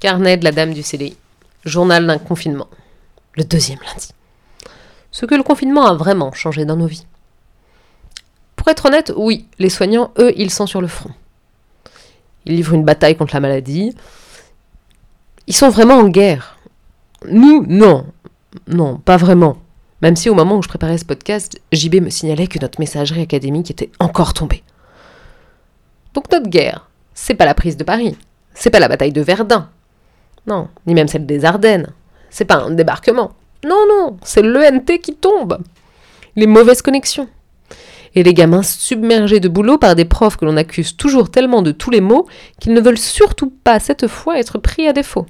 Carnet de la dame du CDI. Journal d'un confinement. Le deuxième lundi. Ce que le confinement a vraiment changé dans nos vies. Pour être honnête, oui, les soignants, eux, ils sont sur le front. Ils livrent une bataille contre la maladie. Ils sont vraiment en guerre. Nous, non. Non, pas vraiment. Même si au moment où je préparais ce podcast, JB me signalait que notre messagerie académique était encore tombée. Donc notre guerre, c'est pas la prise de Paris, c'est pas la bataille de Verdun, non, ni même celle des Ardennes. C'est pas un débarquement. Non, non, c'est l'ENT qui tombe. Les mauvaises connexions. Et les gamins submergés de boulot par des profs que l'on accuse toujours tellement de tous les maux qu'ils ne veulent surtout pas cette fois être pris à défaut.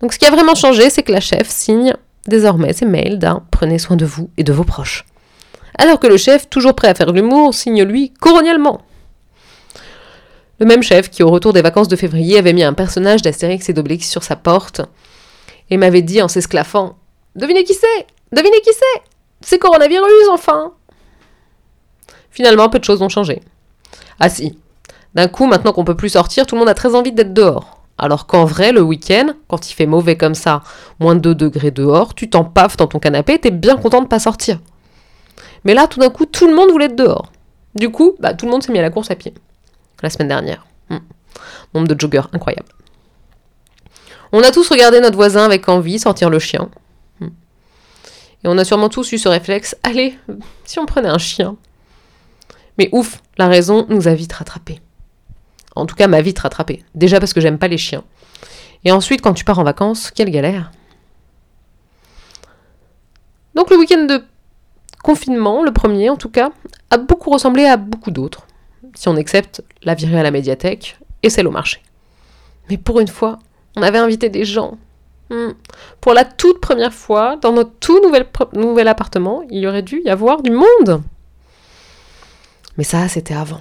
Donc ce qui a vraiment changé, c'est que la chef signe désormais ses mails d'un prenez soin de vous et de vos proches. Alors que le chef, toujours prêt à faire l'humour, signe lui coronialement. Le même chef qui, au retour des vacances de février, avait mis un personnage d'Astérix et d'Obélix sur sa porte et m'avait dit en s'esclaffant Devinez qui c'est Devinez qui c'est C'est coronavirus, enfin Finalement, peu de choses ont changé. Ah si. D'un coup, maintenant qu'on peut plus sortir, tout le monde a très envie d'être dehors. Alors qu'en vrai, le week-end, quand il fait mauvais comme ça, moins de 2 degrés dehors, tu t'en paffes dans ton canapé, t'es bien content de pas sortir. Mais là, tout d'un coup, tout le monde voulait être dehors. Du coup, bah, tout le monde s'est mis à la course à pied la semaine dernière. Hmm. Nombre de joggers incroyable. On a tous regardé notre voisin avec envie sortir le chien. Hmm. Et on a sûrement tous eu ce réflexe allez, si on prenait un chien. Mais ouf, la raison nous a vite rattrapés. En tout cas, m'a vite rattrapé. Déjà parce que j'aime pas les chiens. Et ensuite, quand tu pars en vacances, quelle galère. Donc le week-end de confinement, le premier en tout cas, a beaucoup ressemblé à beaucoup d'autres si on accepte la virée à la médiathèque et celle au marché. Mais pour une fois, on avait invité des gens. Hmm. Pour la toute première fois, dans notre tout nouvel, nouvel appartement, il y aurait dû y avoir du monde. Mais ça, c'était avant.